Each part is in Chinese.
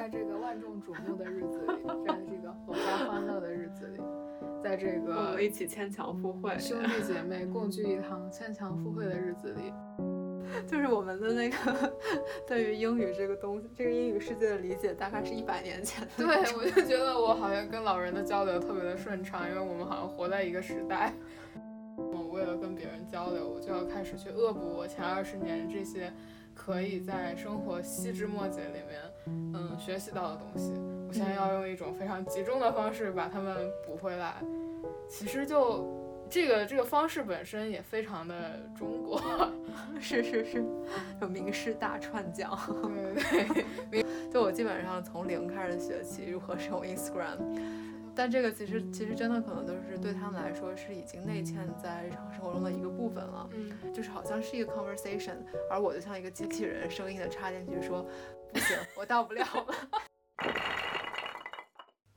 在这个万众瞩目的日子里，在这个阖家欢乐的日子里，在这个我们一起牵强附会，兄弟姐妹共聚一堂、牵强附会的日子里，就是我们的那个对于英语这个东西，这个英语世界的理解，大概是一百年前。对，我就觉得我好像跟老人的交流特别的顺畅，因为我们好像活在一个时代。我为了跟别人交流，我就要开始去恶补我前二十年这些。可以在生活细枝末节里面，嗯，学习到的东西，我现在要用一种非常集中的方式把它们补回来。其实就这个这个方式本身也非常的中国，是是是，有名师大串讲。对对 对，就我基本上从零开始学习如何使用 Instagram。但这个其实其实真的可能都是对他们来说是已经内嵌在日常生活中的一个部分了，嗯，就是好像是一个 conversation，而我就像一个机器人，声音的插进去说，不行，我到不了了。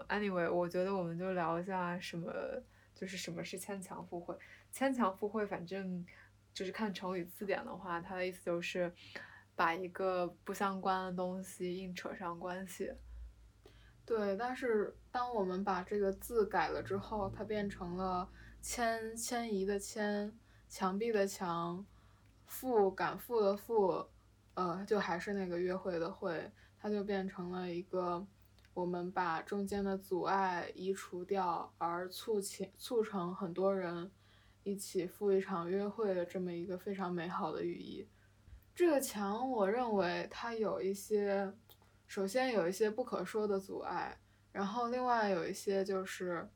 Anyway，我觉得我们就聊一下什么，就是什么是牵强附会。牵强附会，反正就是看成语字典的话，它的意思就是把一个不相关的东西硬扯上关系。对，但是当我们把这个字改了之后，它变成了迁迁移的迁，墙壁的墙，负赶赴的赴，呃，就还是那个约会的会，它就变成了一个我们把中间的阻碍移除掉，而促请促成很多人一起赴一场约会的这么一个非常美好的寓意。这个墙，我认为它有一些。首先有一些不可说的阻碍，然后另外有一些就是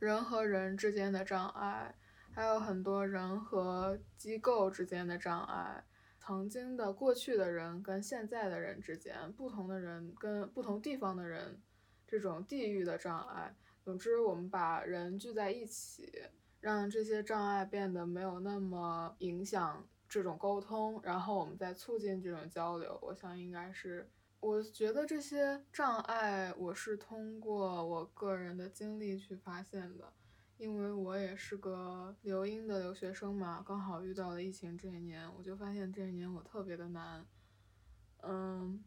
人和人之间的障碍，还有很多人和机构之间的障碍，曾经的过去的人跟现在的人之间，不同的人跟不同地方的人，这种地域的障碍。总之，我们把人聚在一起，让这些障碍变得没有那么影响这种沟通，然后我们再促进这种交流。我想应该是。我觉得这些障碍，我是通过我个人的经历去发现的，因为我也是个留英的留学生嘛，刚好遇到了疫情这一年，我就发现这一年我特别的难。嗯，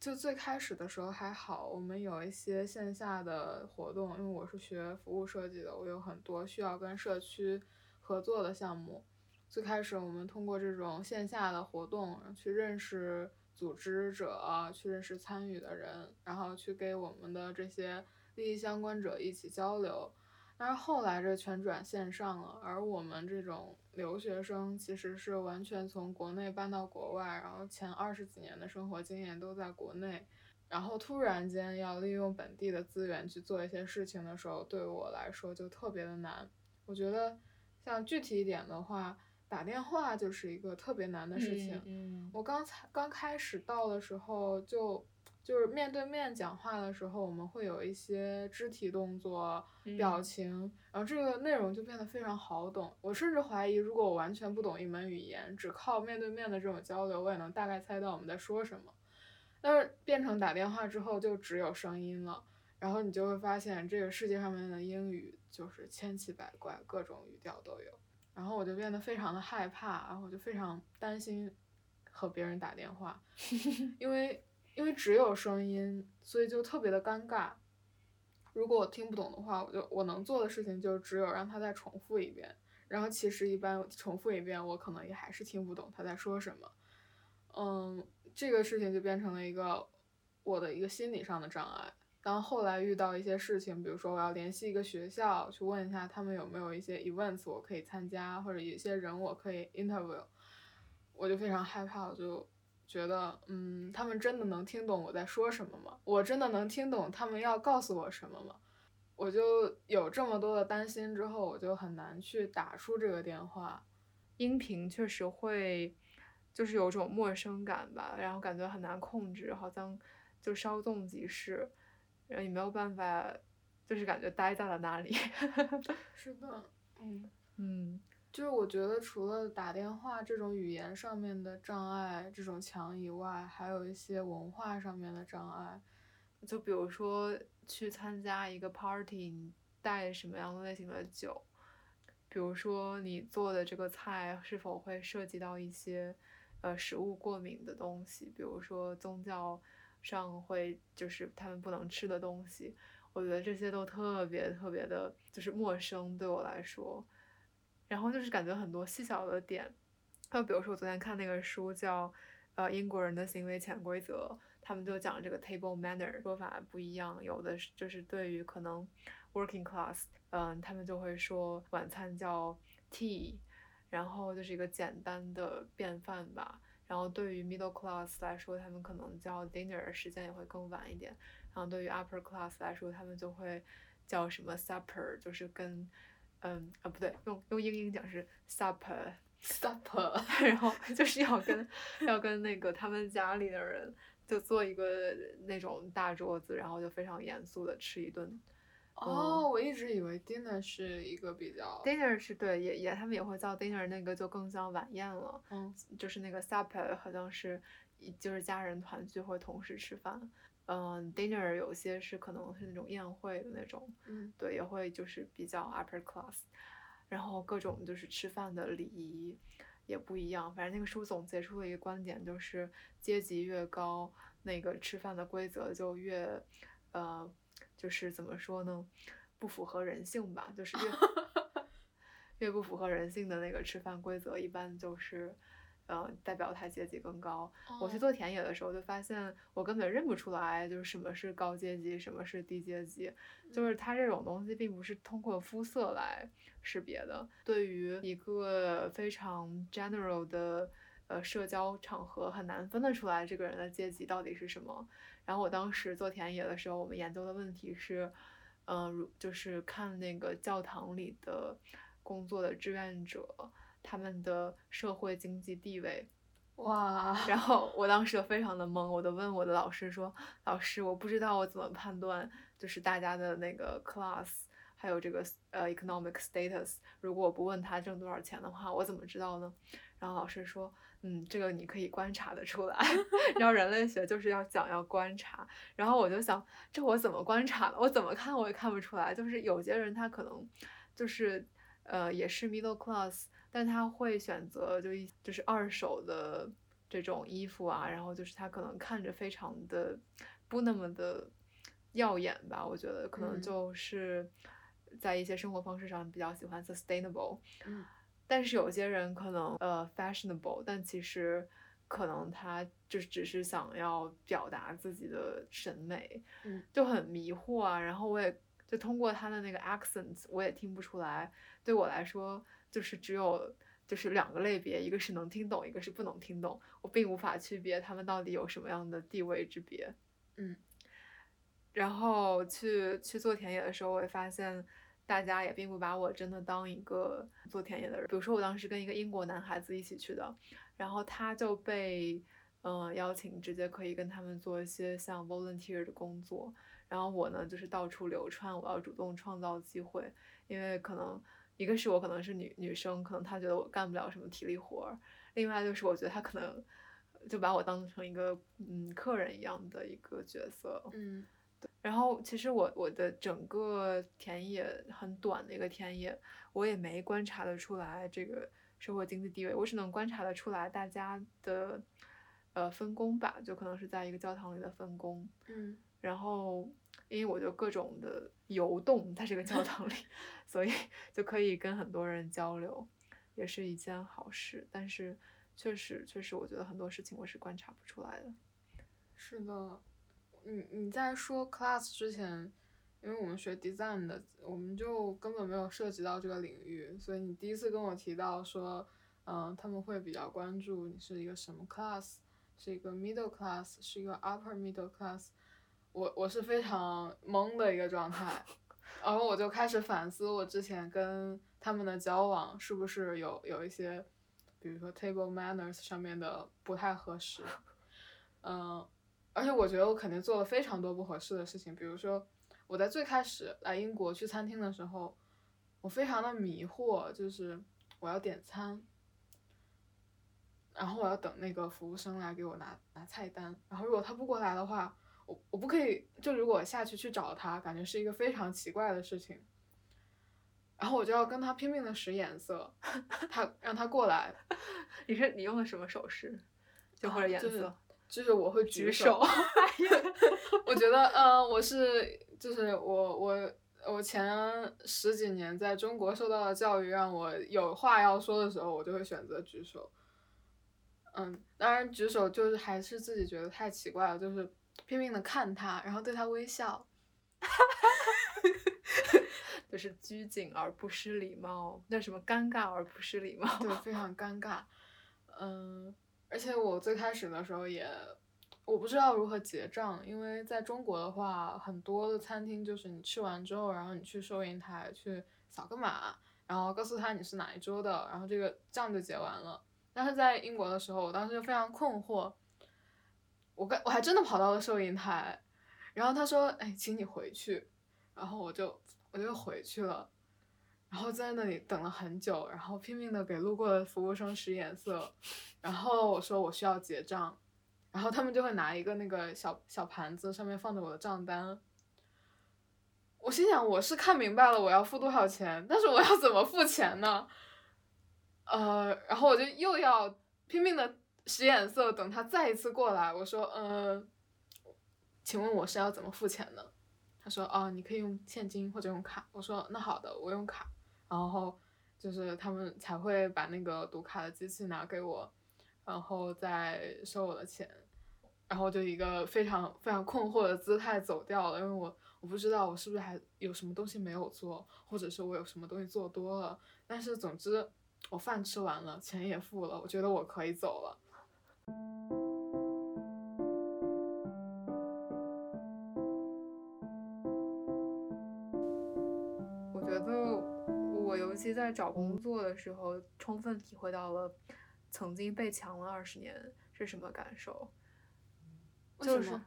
就最开始的时候还好，我们有一些线下的活动，因为我是学服务设计的，我有很多需要跟社区合作的项目。最开始我们通过这种线下的活动去认识。组织者去认识参与的人，然后去给我们的这些利益相关者一起交流。但是后来这全转线上了，而我们这种留学生其实是完全从国内搬到国外，然后前二十几年的生活经验都在国内，然后突然间要利用本地的资源去做一些事情的时候，对我来说就特别的难。我觉得像具体一点的话。打电话就是一个特别难的事情。嗯，我刚才刚开始到的时候，就就是面对面讲话的时候，我们会有一些肢体动作、表情，然后这个内容就变得非常好懂。我甚至怀疑，如果我完全不懂一门语言，只靠面对面的这种交流，我也能大概猜到我们在说什么。但是变成打电话之后，就只有声音了，然后你就会发现，这个世界上面的英语就是千奇百怪，各种语调都有。然后我就变得非常的害怕，然后我就非常担心和别人打电话，因为因为只有声音，所以就特别的尴尬。如果我听不懂的话，我就我能做的事情就只有让他再重复一遍。然后其实一般重复一遍，我可能也还是听不懂他在说什么。嗯，这个事情就变成了一个我的一个心理上的障碍。当后来遇到一些事情，比如说我要联系一个学校去问一下他们有没有一些 events 我可以参加，或者有些人我可以 interview，我就非常害怕，我就觉得，嗯，他们真的能听懂我在说什么吗？我真的能听懂他们要告诉我什么吗？我就有这么多的担心之后，我就很难去打出这个电话。音频确实会，就是有种陌生感吧，然后感觉很难控制，好像就稍纵即逝。然后你没有办法，就是感觉待在了那里。是的，嗯嗯，就是我觉得除了打电话这种语言上面的障碍这种墙以外，还有一些文化上面的障碍。就比如说去参加一个 party，你带什么样的类型的酒？比如说你做的这个菜是否会涉及到一些呃食物过敏的东西？比如说宗教。上会就是他们不能吃的东西。我觉得这些都特别特别的，就是陌生对我来说。然后就是感觉很多细小的点，就比如说我昨天看那个书叫《呃英国人的行为潜规则》，他们就讲这个 table manner 说法不一样，有的是就是对于可能 working class，嗯，他们就会说晚餐叫 tea，然后就是一个简单的便饭吧。然后对于 middle class 来说，他们可能叫 dinner，时间也会更晚一点。然后对于 upper class 来说，他们就会叫什么 supper，就是跟，嗯啊不对，用用英英讲是 supper，supper，然后就是要跟要跟那个他们家里的人就做一个那种大桌子，然后就非常严肃的吃一顿。哦，我一直以为 dinner 是一个比较，dinner 是对，也也他们也会叫 dinner，那个就更像晚宴了。嗯，就是那个 supper 好像是，就是家人团聚会同时吃饭。嗯，dinner 有些是可能是那种宴会的那种，嗯，对，也会就是比较 upper class，然后各种就是吃饭的礼仪也不一样。反正那个书总结出了一个观点，就是阶级越高，那个吃饭的规则就越，呃。就是怎么说呢，不符合人性吧？就是越 越不符合人性的那个吃饭规则，一般就是，嗯，代表他阶级更高。我去做田野的时候，就发现我根本认不出来，就是什么是高阶级，什么是低阶级。就是它这种东西并不是通过肤色来识别的。对于一个非常 general 的呃社交场合，很难分得出来这个人的阶级到底是什么。然后我当时做田野的时候，我们研究的问题是，嗯，就是看那个教堂里的工作的志愿者，他们的社会经济地位，哇！然后我当时就非常的懵，我就问我的老师说：“老师，我不知道我怎么判断，就是大家的那个 class，还有这个呃 economic status，如果我不问他挣多少钱的话，我怎么知道呢？”然后老师说。嗯，这个你可以观察的出来。然后人类学就是要讲要观察。然后我就想，这我怎么观察呢？我怎么看我也看不出来。就是有些人他可能就是呃也是 middle class，但他会选择就一就是二手的这种衣服啊，然后就是他可能看着非常的不那么的耀眼吧。我觉得可能就是在一些生活方式上比较喜欢 sustainable。嗯。但是有些人可能呃 fashionable，但其实可能他就只是想要表达自己的审美，嗯，就很迷惑啊。然后我也就通过他的那个 accent，我也听不出来。对我来说，就是只有就是两个类别，一个是能听懂，一个是不能听懂。我并无法区别他们到底有什么样的地位之别。嗯，然后去去做田野的时候，我也发现。大家也并不把我真的当一个做田野的人。比如说，我当时跟一个英国男孩子一起去的，然后他就被嗯邀请，直接可以跟他们做一些像 volunteer 的工作。然后我呢，就是到处流窜，我要主动创造机会，因为可能一个是我可能是女女生，可能他觉得我干不了什么体力活儿；另外就是我觉得他可能就把我当成一个嗯客人一样的一个角色。嗯。然后其实我我的整个田野很短的一个田野，我也没观察得出来这个社会经济地位，我只能观察得出来大家的呃分工吧，就可能是在一个教堂里的分工。嗯。然后因为我就各种的游动在这个教堂里，所以就可以跟很多人交流，也是一件好事。但是确实确实，我觉得很多事情我是观察不出来的。是的。你你在说 class 之前，因为我们学 design 的，我们就根本没有涉及到这个领域，所以你第一次跟我提到说，嗯，他们会比较关注你是一个什么 class，是一个 middle class，是一个 upper middle class，我我是非常懵的一个状态，然后我就开始反思我之前跟他们的交往是不是有有一些，比如说 table manners 上面的不太合适，嗯。而且我觉得我肯定做了非常多不合适的事情，比如说我在最开始来英国去餐厅的时候，我非常的迷惑，就是我要点餐，然后我要等那个服务生来给我拿拿菜单，然后如果他不过来的话，我我不可以，就如果下去去找他，感觉是一个非常奇怪的事情，然后我就要跟他拼命的使眼色，他让他过来，你是你用的什么手势，就或者眼色？就是我会举手。我觉得，呃，我是就是我我我前十几年在中国受到的教育，让我有话要说的时候，我就会选择举手。嗯，当然举手就是还是自己觉得太奇怪了，就是拼命的看他，然后对他微笑。就是拘谨而不失礼貌，那什么尴尬而不失礼貌？对，非常尴尬。嗯，而且我最开始的时候也，我不知道如何结账，因为在中国的话，很多的餐厅就是你吃完之后，然后你去收银台去扫个码，然后告诉他你是哪一桌的，然后这个账就结完了。但是在英国的时候，我当时就非常困惑，我跟我还真的跑到了收银台，然后他说：“哎，请你回去。”然后我就。我就回去了，然后在那里等了很久，然后拼命的给路过的服务生使眼色，然后我说我需要结账，然后他们就会拿一个那个小小盘子，上面放着我的账单。我心想我是看明白了我要付多少钱，但是我要怎么付钱呢？呃，然后我就又要拼命的使眼色，等他再一次过来，我说嗯，请问我是要怎么付钱呢？他说：“哦，你可以用现金或者用卡。”我说：“那好的，我用卡。”然后就是他们才会把那个读卡的机器拿给我，然后再收我的钱，然后就一个非常非常困惑的姿态走掉了，因为我我不知道我是不是还有什么东西没有做，或者是我有什么东西做多了。但是总之，我饭吃完了，钱也付了，我觉得我可以走了。在找工作的时候，充分体会到了曾经被强了二十年是什么感受。就是，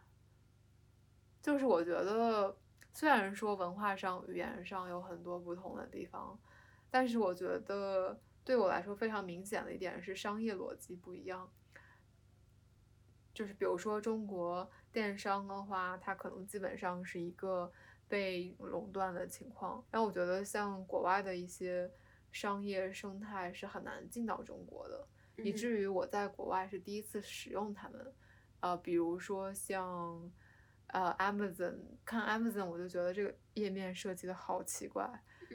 就是我觉得，虽然说文化上、语言上有很多不同的地方，但是我觉得对我来说非常明显的一点是商业逻辑不一样。就是比如说中国电商的话，它可能基本上是一个。被垄断的情况，然后我觉得像国外的一些商业生态是很难进到中国的，以至于我在国外是第一次使用它们。呃，比如说像呃 Amazon，看 Amazon 我就觉得这个页面设计的好奇怪，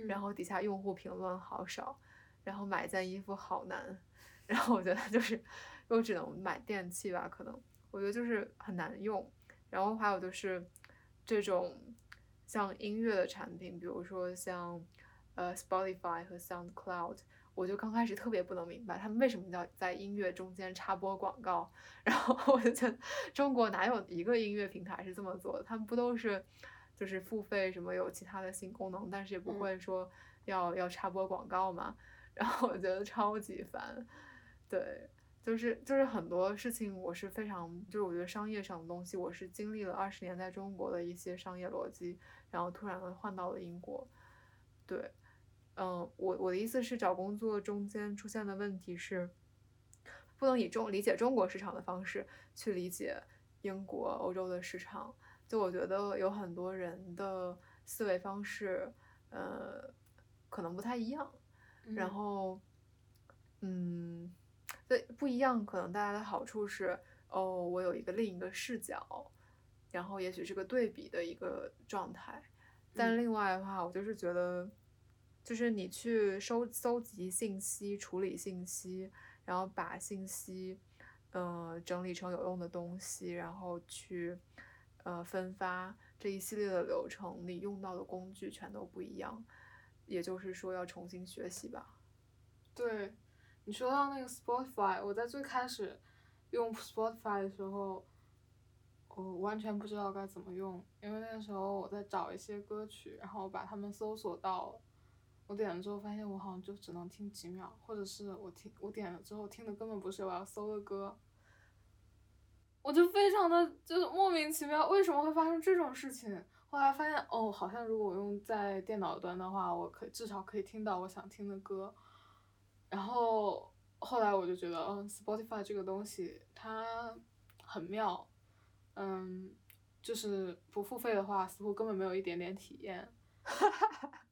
然后底下用户评论好少，然后买件衣服好难，然后我觉得就是又只能买电器吧，可能我觉得就是很难用。然后还有就是这种。像音乐的产品，比如说像呃 Spotify 和 SoundCloud，我就刚开始特别不能明白他们为什么要在音乐中间插播广告。然后我就觉得中国哪有一个音乐平台是这么做的？他们不都是就是付费什么有其他的新功能，但是也不会说要要插播广告嘛？然后我觉得超级烦，对。就是就是很多事情，我是非常就是我觉得商业上的东西，我是经历了二十年在中国的一些商业逻辑，然后突然换到了英国。对，嗯，我我的意思是找工作中间出现的问题是，不能以中理解中国市场的方式去理解英国、欧洲的市场。就我觉得有很多人的思维方式，呃，可能不太一样。然后，嗯。对，不一样，可能带来的好处是，哦，我有一个另一个视角，然后也许是个对比的一个状态。但另外的话，我就是觉得，就是你去收搜集信息、处理信息，然后把信息，呃，整理成有用的东西，然后去，呃，分发这一系列的流程，你用到的工具全都不一样。也就是说，要重新学习吧。对。你说到那个 Spotify，我在最开始用 Spotify 的时候，我完全不知道该怎么用，因为那个时候我在找一些歌曲，然后把它们搜索到，我点了之后发现我好像就只能听几秒，或者是我听我点了之后听的根本不是我要搜的歌，我就非常的就是莫名其妙，为什么会发生这种事情？后来发现哦，好像如果我用在电脑端的话，我可以至少可以听到我想听的歌。然后后来我就觉得，嗯，Spotify 这个东西它很妙，嗯，就是不付费的话，似乎根本没有一点点体验，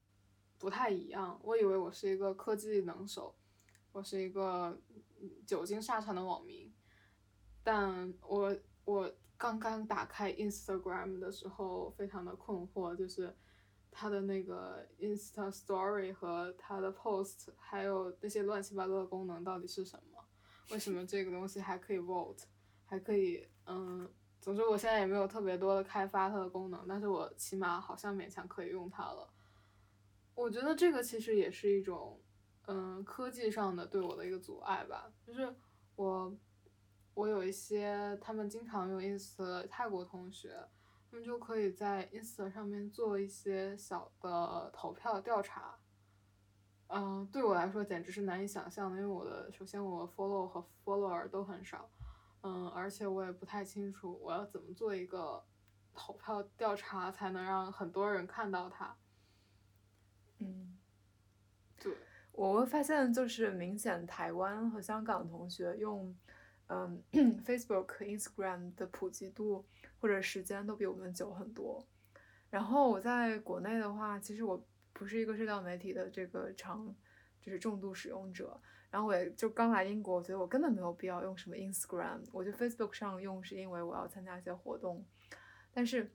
不太一样。我以为我是一个科技能手，我是一个久经沙场的网民，但我我刚刚打开 Instagram 的时候，非常的困惑，就是它的那个 Insta Story 和它的 Post，还有那些乱七八糟的功能到底是什么？为什么这个东西还可以 Vote，还可以嗯，总之我现在也没有特别多的开发它的功能，但是我起码好像勉强可以用它了。我觉得这个其实也是一种嗯科技上的对我的一个阻碍吧，就是我。我有一些他们经常用 ins 的泰国同学，他们就可以在 ins 上面做一些小的投票调查。嗯，对我来说简直是难以想象的，因为我的首先我 follow 和 follower 都很少，嗯，而且我也不太清楚我要怎么做一个投票调查才能让很多人看到它。嗯，对，我会发现就是明显台湾和香港同学用。嗯，Facebook、Instagram 的普及度或者时间都比我们久很多。然后我在国内的话，其实我不是一个社交媒体的这个长，就是重度使用者。然后我也就刚来英国，我觉得我根本没有必要用什么 Instagram。我就 Facebook 上用是因为我要参加一些活动。但是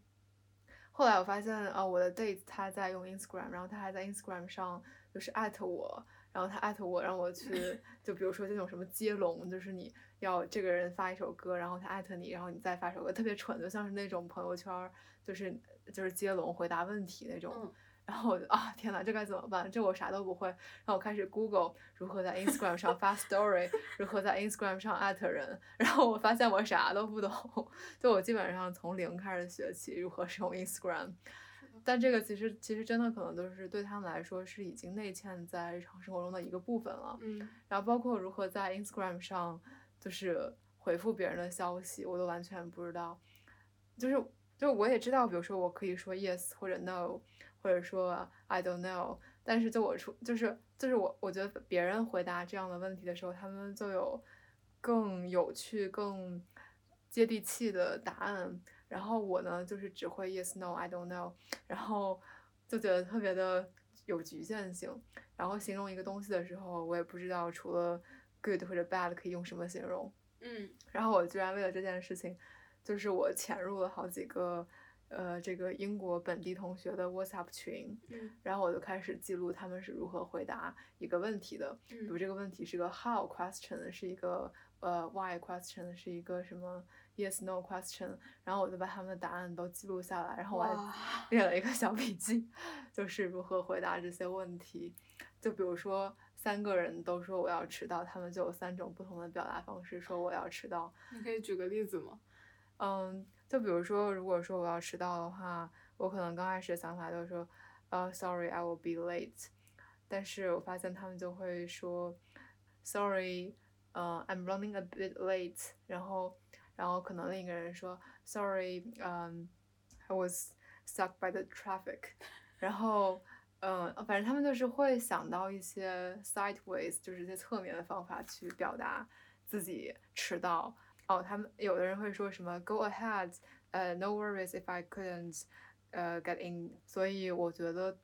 后来我发现，啊，我的 date 他在用 Instagram，然后他还在 Instagram 上就是艾特我，然后他艾特我让我去，就比如说这种什么接龙，就是你。要这个人发一首歌，然后他艾特你，然后你再发首歌，特别蠢，就像是那种朋友圈，就是就是接龙回答问题那种。然后我就啊，天呐，这该怎么办？这我啥都不会。然后我开始 Google 如何在 Instagram 上发 Story，如何在 Instagram 上艾特人。然后我发现我啥都不懂，就我基本上从零开始学起如何使用 Instagram。但这个其实其实真的可能都是对他们来说是已经内嵌在日常生活中的一个部分了。嗯。然后包括如何在 Instagram 上。就是回复别人的消息，我都完全不知道。就是，就我也知道，比如说我可以说 yes 或者 no，或者说 I don't know。但是就我出，就是就是我，我觉得别人回答这样的问题的时候，他们就有更有趣、更接地气的答案。然后我呢，就是只会 yes no I don't know，然后就觉得特别的有局限性。然后形容一个东西的时候，我也不知道除了。good 或者 bad 可以用什么形容？嗯，然后我居然为了这件事情，就是我潜入了好几个，呃，这个英国本地同学的 WhatsApp 群，嗯，然后我就开始记录他们是如何回答一个问题的，比如这个问题是个 how question，是一个呃 why question，是一个什么 yes no question，然后我就把他们的答案都记录下来，然后我还列了一个小笔记，就是如何回答这些问题，就比如说。三个人都说我要迟到，他们就有三种不同的表达方式说我要迟到。你可以举个例子吗？嗯，就比如说，如果说我要迟到的话，我可能刚开始的想法就是说，呃，Sorry，I will be late。但是我发现他们就会说，Sorry，呃，I'm running a bit late。然后，然后可能另一个人说，Sorry，嗯，I was stuck by the traffic。然后。嗯，反正他们就是会想到一些 sideways，就是一些侧面的方法去表达自己迟到。哦，他们有的人会说什么 go ahead，呃，no worries if I couldn't，呃，get in。所以我觉得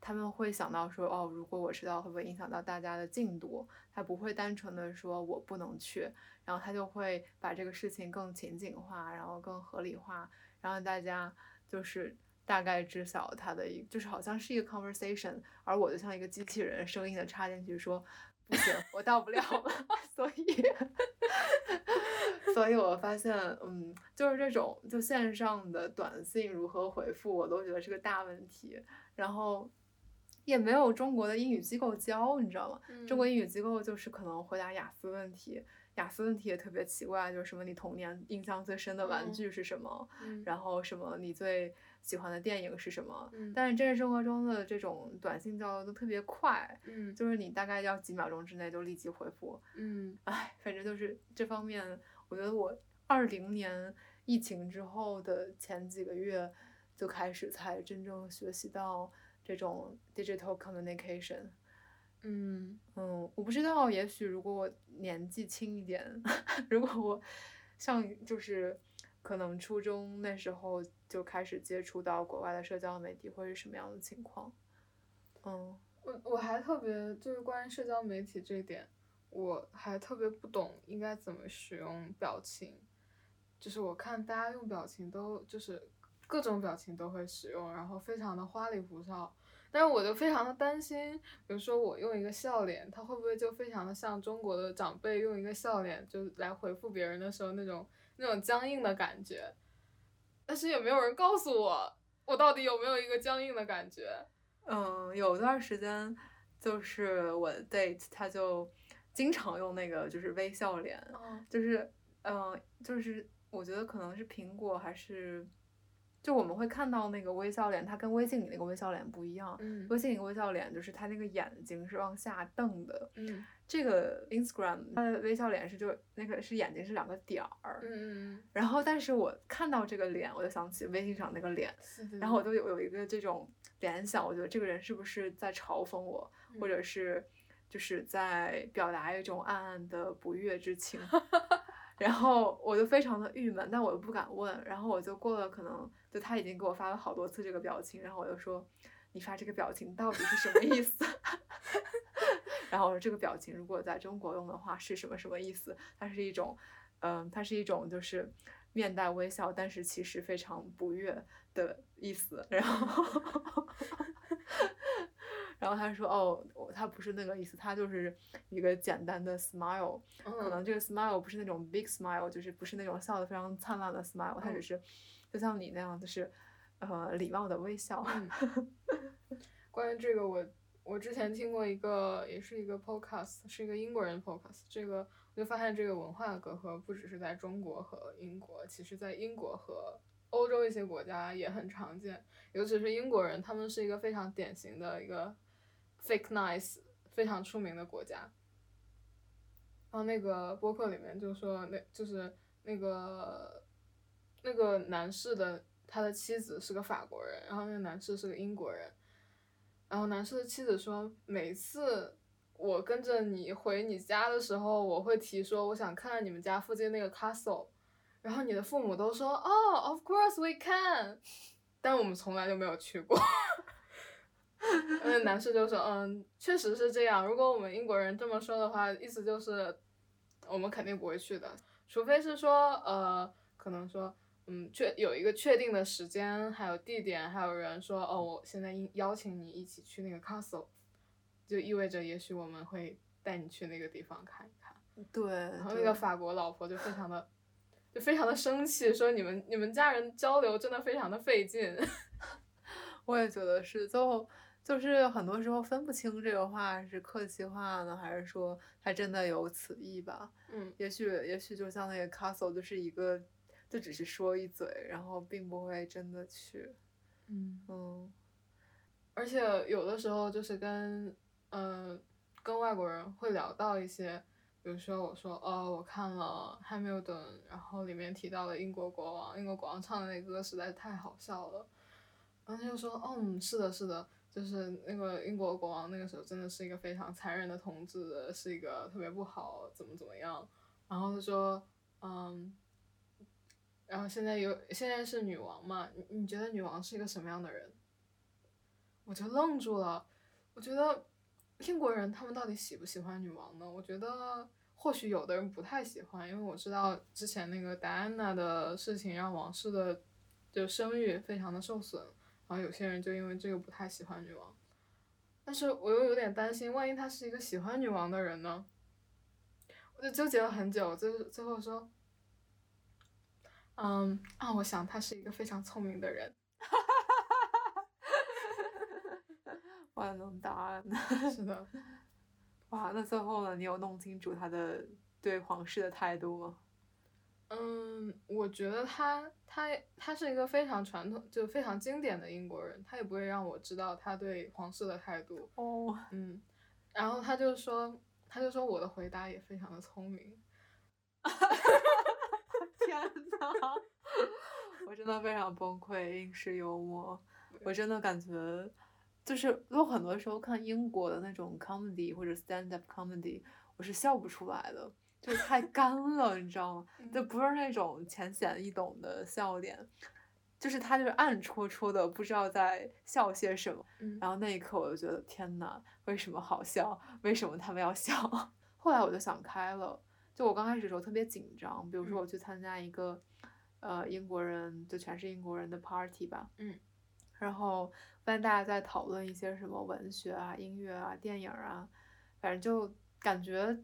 他们会想到说，哦，如果我迟到会不会影响到大家的进度？他不会单纯的说我不能去，然后他就会把这个事情更情景化，然后更合理化，然后大家就是。大概知晓他的一，就是好像是一个 conversation，而我就像一个机器人，声音的插进去说，不行，我到不了了。所以，所以我发现，嗯，就是这种就线上的短信如何回复，我都觉得是个大问题。然后，也没有中国的英语机构教，你知道吗？中国英语机构就是可能回答雅思问题。雅思问题也特别奇怪，就是什么你童年印象最深的玩具是什么？然后什么你最喜欢的电影是什么？但是真实生活中的这种短信交流都特别快，就是你大概要几秒钟之内就立即回复。嗯，哎，反正就是这方面，我觉得我二零年疫情之后的前几个月就开始才真正学习到这种 digital communication。嗯嗯，我不知道，也许如果我年纪轻一点，如果我像就是可能初中那时候就开始接触到国外的社交媒体，会是什么样的情况？嗯，我我还特别就是关于社交媒体这一点，我还特别不懂应该怎么使用表情，就是我看大家用表情都就是各种表情都会使用，然后非常的花里胡哨。但是我就非常的担心，比如说我用一个笑脸，他会不会就非常的像中国的长辈用一个笑脸就来回复别人的时候那种那种僵硬的感觉。但是也没有人告诉我，我到底有没有一个僵硬的感觉。嗯，有段时间就是我的 date 他就经常用那个就是微笑脸，就是嗯，就是我觉得可能是苹果还是。就我们会看到那个微笑脸，它跟微信里那个微笑脸不一样。嗯，微信里微笑脸就是它那个眼睛是往下瞪的。嗯，这个 Instagram 它的微笑脸是就那个是眼睛是两个点儿。嗯嗯然后，但是我看到这个脸，我就想起微信上那个脸，然后我就有有一个这种联想，我觉得这个人是不是在嘲讽我，或者是就是在表达一种暗暗的不悦之情。然后我就非常的郁闷，但我又不敢问。然后我就过了，可能就他已经给我发了好多次这个表情。然后我就说：“你发这个表情到底是什么意思？” 然后我说：“这个表情如果在中国用的话是什么什么意思？它是一种，嗯，它是一种就是面带微笑，但是其实非常不悦的意思。”然后。然后他说：“哦，他不是那个意思，他就是一个简单的 smile，可能这个 smile 不是那种 big smile，就是不是那种笑得非常灿烂的 smile，他只是就像你那样，就是呃礼貌的微笑。关于这个，我我之前听过一个，也是一个 podcast，是一个英国人 podcast，这个我就发现这个文化隔阂不只是在中国和英国，其实在英国和欧洲一些国家也很常见，尤其是英国人，他们是一个非常典型的一个。Fake nice 非常出名的国家，然后那个播客里面就说，那就是那个那个男士的他的妻子是个法国人，然后那个男士是个英国人，然后男士的妻子说，每次我跟着你回你家的时候，我会提说我想看你们家附近那个 castle，然后你的父母都说，哦，of course we can，但我们从来就没有去过。那男士就说：“嗯，确实是这样。如果我们英国人这么说的话，意思就是我们肯定不会去的，除非是说，呃，可能说，嗯，确有一个确定的时间，还有地点，还有人说，哦，我现在邀请你一起去那个 castle，就意味着也许我们会带你去那个地方看一看。对。然后那个法国老婆就非常的，就非常的生气，说你们你们家人交流真的非常的费劲。我也觉得是，最后。就是很多时候分不清这个话是客气话呢，还是说他真的有此意吧？嗯，也许也许就像那个 castle，就是一个，就只是说一嘴，然后并不会真的去。嗯嗯，而且有的时候就是跟嗯跟外国人会聊到一些，比如说我说哦我看了《Hamilton》，然后里面提到了英国国王，英国国王唱的那歌实在是太好笑了，然后他就说嗯是的是的。就是那个英国国王那个时候真的是一个非常残忍的统治，是一个特别不好，怎么怎么样。然后他说，嗯，然后现在有现在是女王嘛？你你觉得女王是一个什么样的人？我就愣住了。我觉得英国人他们到底喜不喜欢女王呢？我觉得或许有的人不太喜欢，因为我知道之前那个戴安娜的事情让王室的就声誉非常的受损。然后有些人就因为这个不太喜欢女王，但是我又有点担心，万一他是一个喜欢女王的人呢？我就纠结了很久，最最后说，嗯啊，我想他是一个非常聪明的人。哈哈哈哈哈哈！万能答案。是的。哇，那最后呢？你有弄清楚他的对皇室的态度吗？嗯，我觉得他他他是一个非常传统就非常经典的英国人，他也不会让我知道他对皇室的态度。哦，嗯，然后他就说，他就说我的回答也非常的聪明。天呐，我真的非常崩溃，英式幽默，我真的感觉就是我很多时候看英国的那种 comedy 或者 stand up comedy，我是笑不出来的。就太干了，你知道吗？就不是那种浅显易懂的笑点，就是他就是暗戳戳的，不知道在笑些什么。然后那一刻我就觉得天呐，为什么好笑？为什么他们要笑？后来我就想开了，就我刚开始的时候特别紧张，比如说我去参加一个呃英国人，就全是英国人的 party 吧。嗯。然后发现大家在讨论一些什么文学啊、音乐啊、电影啊，反正就感觉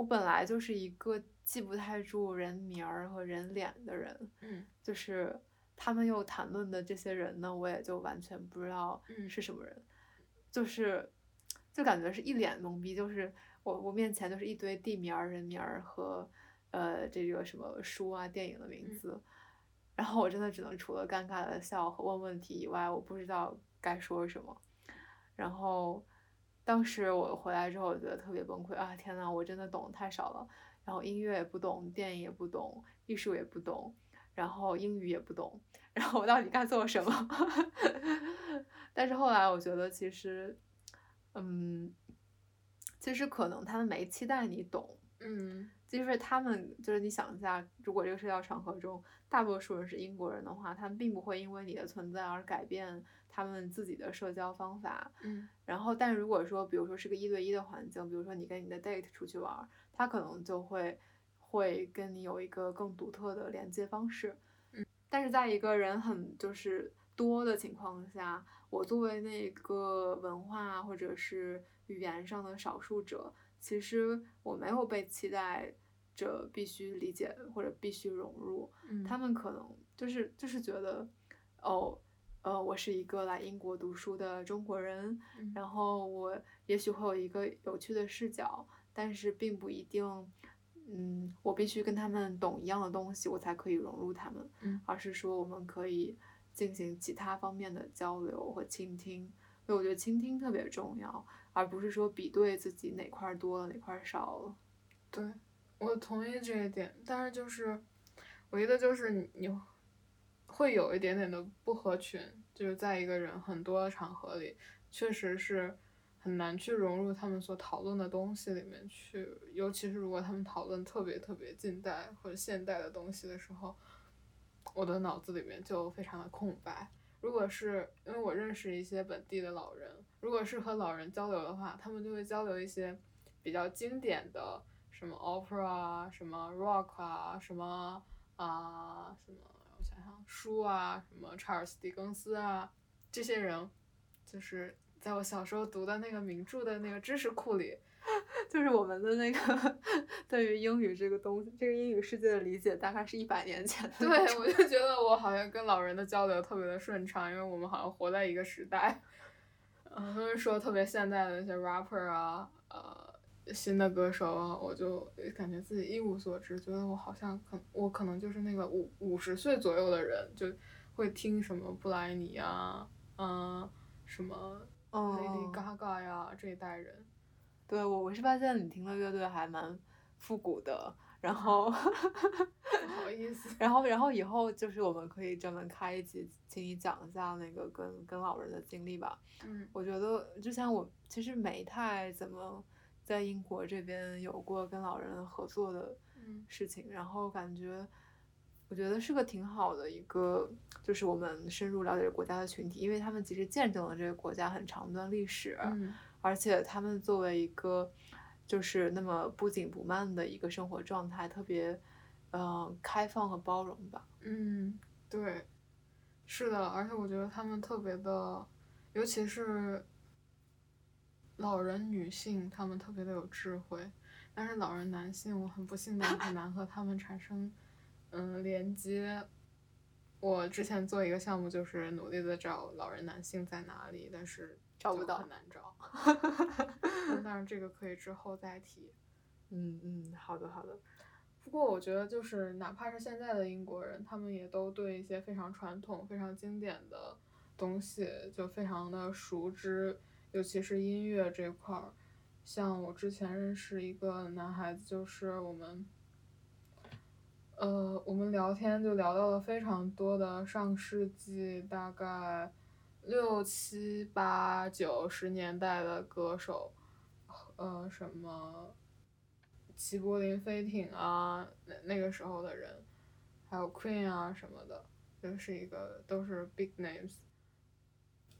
我本来就是一个记不太住人名儿和人脸的人。嗯。就是他们又谈论的这些人呢，我也就完全不知道是什么人，就是就感觉是一脸懵逼，就是我我面前就是一堆地名儿、人名儿和呃这个什么书啊、电影的名字。然后我真的只能除了尴尬的笑和问问题以外，我不知道该说什么。然后当时我回来之后，我觉得特别崩溃啊！天呐，我真的懂太少了。然后音乐也不懂，电影也不懂，艺术也不懂，然后英语也不懂。然后我到底该做什么？但是后来我觉得，其实，嗯，其实可能他们没期待你懂。嗯。就是他们，就是你想一下，如果这个社交场合中大多数人是英国人的话，他们并不会因为你的存在而改变他们自己的社交方法。嗯。然后，但如果说，比如说是个一对一的环境，比如说你跟你的 date 出去玩，他可能就会会跟你有一个更独特的连接方式。嗯。但是在一个人很就是多的情况下，我作为那个文化或者是语言上的少数者，其实我没有被期待。着必须理解或者必须融入，他们可能就是就是觉得，哦，呃，我是一个来英国读书的中国人，然后我也许会有一个有趣的视角，但是并不一定，嗯，我必须跟他们懂一样的东西，我才可以融入他们，而是说我们可以进行其他方面的交流和倾听，所以我觉得倾听特别重要，而不是说比对自己哪块多了哪块少了，对。我同意这一点，但是就是唯一的就是你会有一点点的不合群，就是在一个人很多场合里，确实是很难去融入他们所讨论的东西里面去，尤其是如果他们讨论特别特别近代或者现代的东西的时候，我的脑子里面就非常的空白。如果是因为我认识一些本地的老人，如果是和老人交流的话，他们就会交流一些比较经典的。什么 opera 啊，什么 rock 啊，什么啊，什么我想想书啊，什么查尔斯狄更斯啊，这些人，就是在我小时候读的那个名著的那个知识库里，就是我们的那个对于英语这个东西，这个英语世界的理解，大概是一百年前的。对，我就觉得我好像跟老人的交流特别的顺畅，因为我们好像活在一个时代。嗯，他们说特别现代的那些 rapper 啊，呃。新的歌手啊，我就感觉自己一无所知，觉得我好像可我可能就是那个五五十岁左右的人，就会听什么布莱尼啊，嗯，什么 Lady Gaga 呀这一代人。对我我是发现你听的乐队还蛮复古的，然后不好意思，然后然后以后就是我们可以专门开一集，请你讲一下那个跟跟老人的经历吧。嗯，我觉得之前我其实没太怎么。在英国这边有过跟老人合作的事情，然后感觉我觉得是个挺好的一个，就是我们深入了解国家的群体，因为他们其实见证了这个国家很长段历史，而且他们作为一个就是那么不紧不慢的一个生活状态，特别嗯开放和包容吧。嗯，对，是的，而且我觉得他们特别的，尤其是。老人女性，他们特别的有智慧，但是老人男性，我很不幸的很难和他们产生，嗯，连接。我之前做一个项目，就是努力的找老人男性在哪里，但是找不到，很难找。但是这个可以之后再提。嗯嗯，好的好的。不过我觉得，就是哪怕是现在的英国人，他们也都对一些非常传统、非常经典的东西就非常的熟知。尤其是音乐这块儿，像我之前认识一个男孩子，就是我们，呃，我们聊天就聊到了非常多的上世纪大概六七八九十年代的歌手，呃，什么齐柏林飞艇啊，那那个时候的人，还有 Queen 啊什么的，就是一个都是 big names。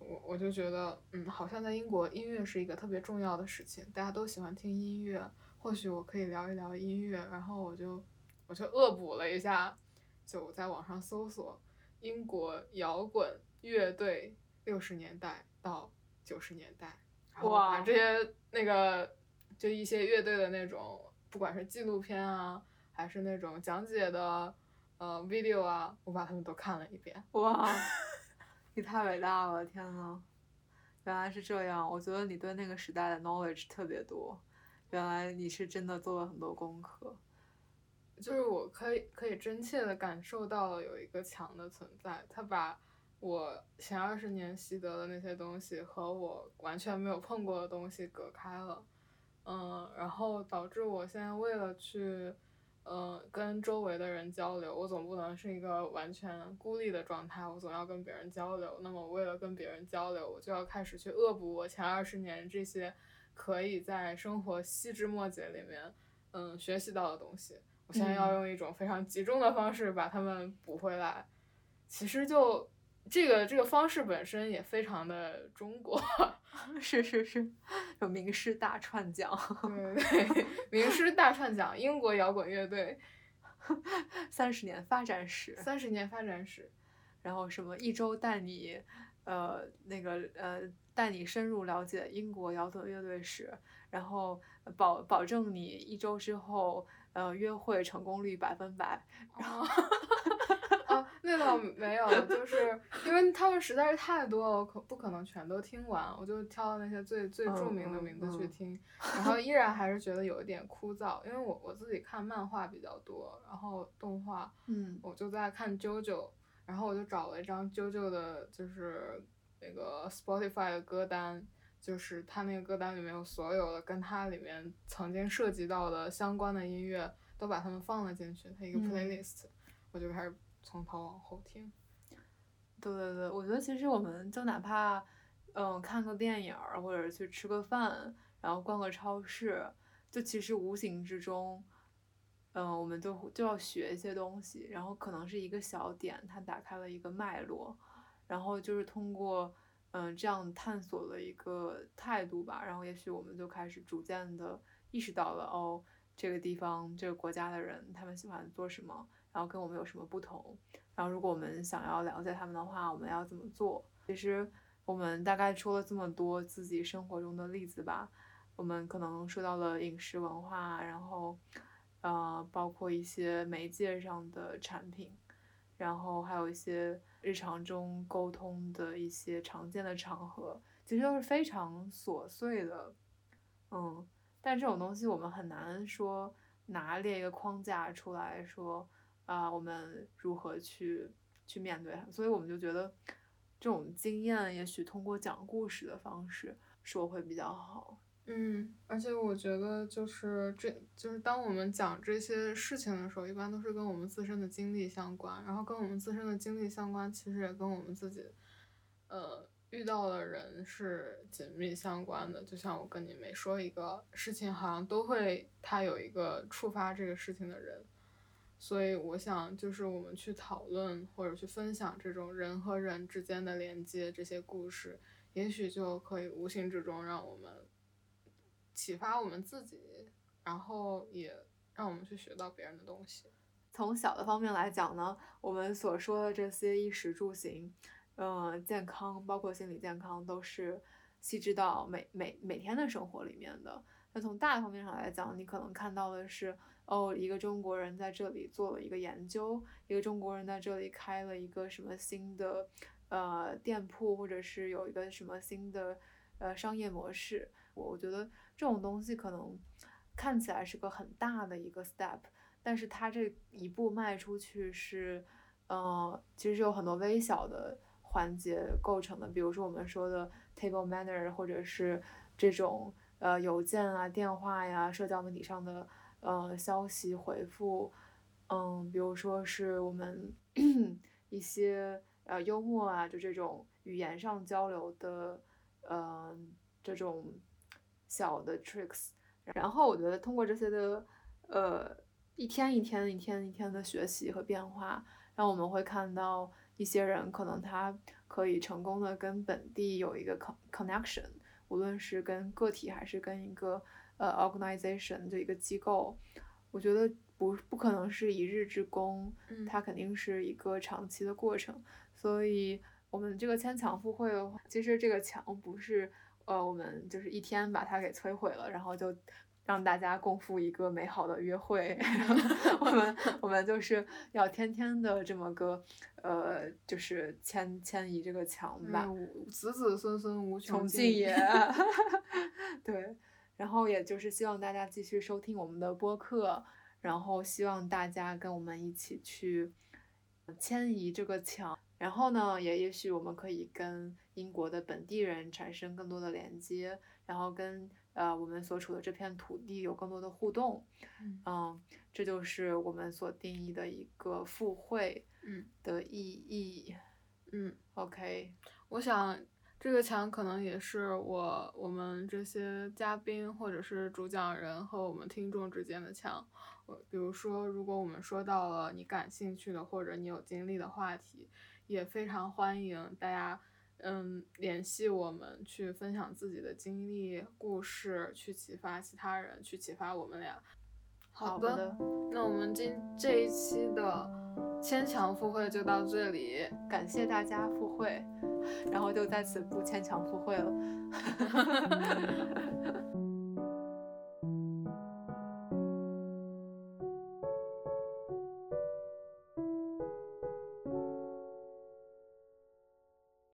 我我就觉得，嗯，好像在英国，音乐是一个特别重要的事情，大家都喜欢听音乐。或许我可以聊一聊音乐，然后我就我就恶补了一下，就在网上搜索英国摇滚乐队六十年代到九十年代，然后把哇这些那个就一些乐队的那种，不管是纪录片啊，还是那种讲解的呃 video 啊，我把他们都看了一遍。哇，你太伟大了！天呐，原来是这样。我觉得你对那个时代的 knowledge 特别多，原来你是真的做了很多功课。就是我可以可以真切的感受到了有一个墙的存在，它把我前二十年习得的那些东西和我完全没有碰过的东西隔开了，嗯，然后导致我现在为了去，呃，跟周围的人交流，我总不能是一个完全孤立的状态，我总要跟别人交流。那么为了跟别人交流，我就要开始去恶补我前二十年这些可以在生活细枝末节里面，嗯，学习到的东西。我现在要嗯用一种非常集中的方式把它们补回来。其实就这个这个方式本身也非常的中国，是是是，有名师大串讲，对 对，名师大串讲英国摇滚乐队 三十年发展史，三十年发展史。然后什么一周带你，呃，那个呃，带你深入了解英国摇滚乐队史，然后保保证你一周之后，呃，约会成功率百分百。啊，啊，那倒没有，就是因为他们实在是太多了，我可不可能全都听完，我就挑那些最最著嗯名的嗯名字去嗯。听，然后依然还是觉得有一点枯燥，因为我我自己看漫画比较多，然后动画，嗯。我就在看 JoJo，然后我就找了一张 JoJo 的，就是那个 Spotify 的歌单，就是他那个歌单里面有所有的跟他里面曾经涉及到的相关的音乐，都把它们放了进去，他一个嗯。playlist，、我就开始从头往后听。对对对，我觉得其实我们就哪怕，嗯，看个电影，或者去吃个饭，然后逛个超市，就其实无形之中，嗯，我们就就要学一些东西，然后可能是一个小点，它打开了一个脉络，然后就是通过，嗯，这样探索的一个态度吧，然后也许我们就开始逐渐的意识到了，哦，这个地方这个国家的人他们喜欢做什么，然后跟我们有什么不同。然后，如果我们想要了解他们的话，我们要怎么做？其实我们大概说了这么多自己生活中的例子吧。我们可能说到了饮食文化，然后呃，包括一些媒介上的产品，然后还有一些日常中沟通的一些常见的场合，其实都是非常琐碎的，嗯。但这种东西我们很难说拿列一个框架出来说。啊、我们如何去去面对它？所以我们就觉得这种经验，也许通过讲故事的方式说会比较好。嗯，而且我觉得就是这就是当我们讲这些事情的时候，一般都是跟我们自身的经历相关，然后跟我们自身的经历相关，其实也跟我们自己，呃，遇到的人是紧密相关的。就像我跟你每说一个事情，好像都会他有一个触发这个事情的人。所以我想，就是我们去讨论或者去分享这种人和人之间的连接，这些故事，也许就可以无形之中让我们启发我们自己，然后也让我们去学到别人的东西。从小的方面来讲呢，我们所说的这些衣食住行，嗯、健康，包括心理健康，都是细致到每每每天的生活里面的。那从大的方面上来讲，你可能看到的是，哦，一个中国人在这里做了一个研究，一个中国人在这里开了一个什么新的呃店铺，或者是有一个什么新的呃商业模式。我我觉得这种东西可能看起来是个很大的一个 step，但是它这一步迈出去是，呃，其实是有很多微小的环节构成的，比如说我们说的 table manner，或者是这种呃邮件啊、电话呀、社交媒体上的呃消息回复，嗯，比如说是我们 一些呃幽默啊，就这种语言上交流的，呃，这种小的 tricks。然后我觉得通过这些的呃一天一天一天一天的学习和变化，让我们会看到一些人可能他可以成功的跟本地有一个 con connection，无论是跟个体还是跟一个呃 organization 就一个机构，我觉得不不可能是一日之功，嗯它肯定是一个长期的过程。所以，我们这个牵强附会的话，其实这个墙不是呃，我们就是一天把它给摧毁了，然后就让大家共赴一个美好的约会。我们 我们就是要天天的这么个呃，就是迁迁移这个墙吧。嗯，子子孙孙无穷尽也，对，然后也就是希望大家继续收听我们的播客，然后希望大家跟我们一起去迁移这个墙，然后呢，也也许我们可以跟英国的本地人产生更多的连接，然后跟呃我们所处的这片土地有更多的互动，嗯。嗯，这就是我们所定义的一个附会嗯。的意义。嗯，OK，我想这个墙可能也是我我们这些嘉宾或者是主讲人和我们听众之间的墙。我比如说，如果我们说到了你感兴趣的或者你有经历的话题，也非常欢迎大家嗯联系我们去分享自己的经历故事，去启发其他人，去启发我们俩。好的，的那我们今这一期的牵强附会就到这里。感谢大家赴会，然后就在此不牵强附会了。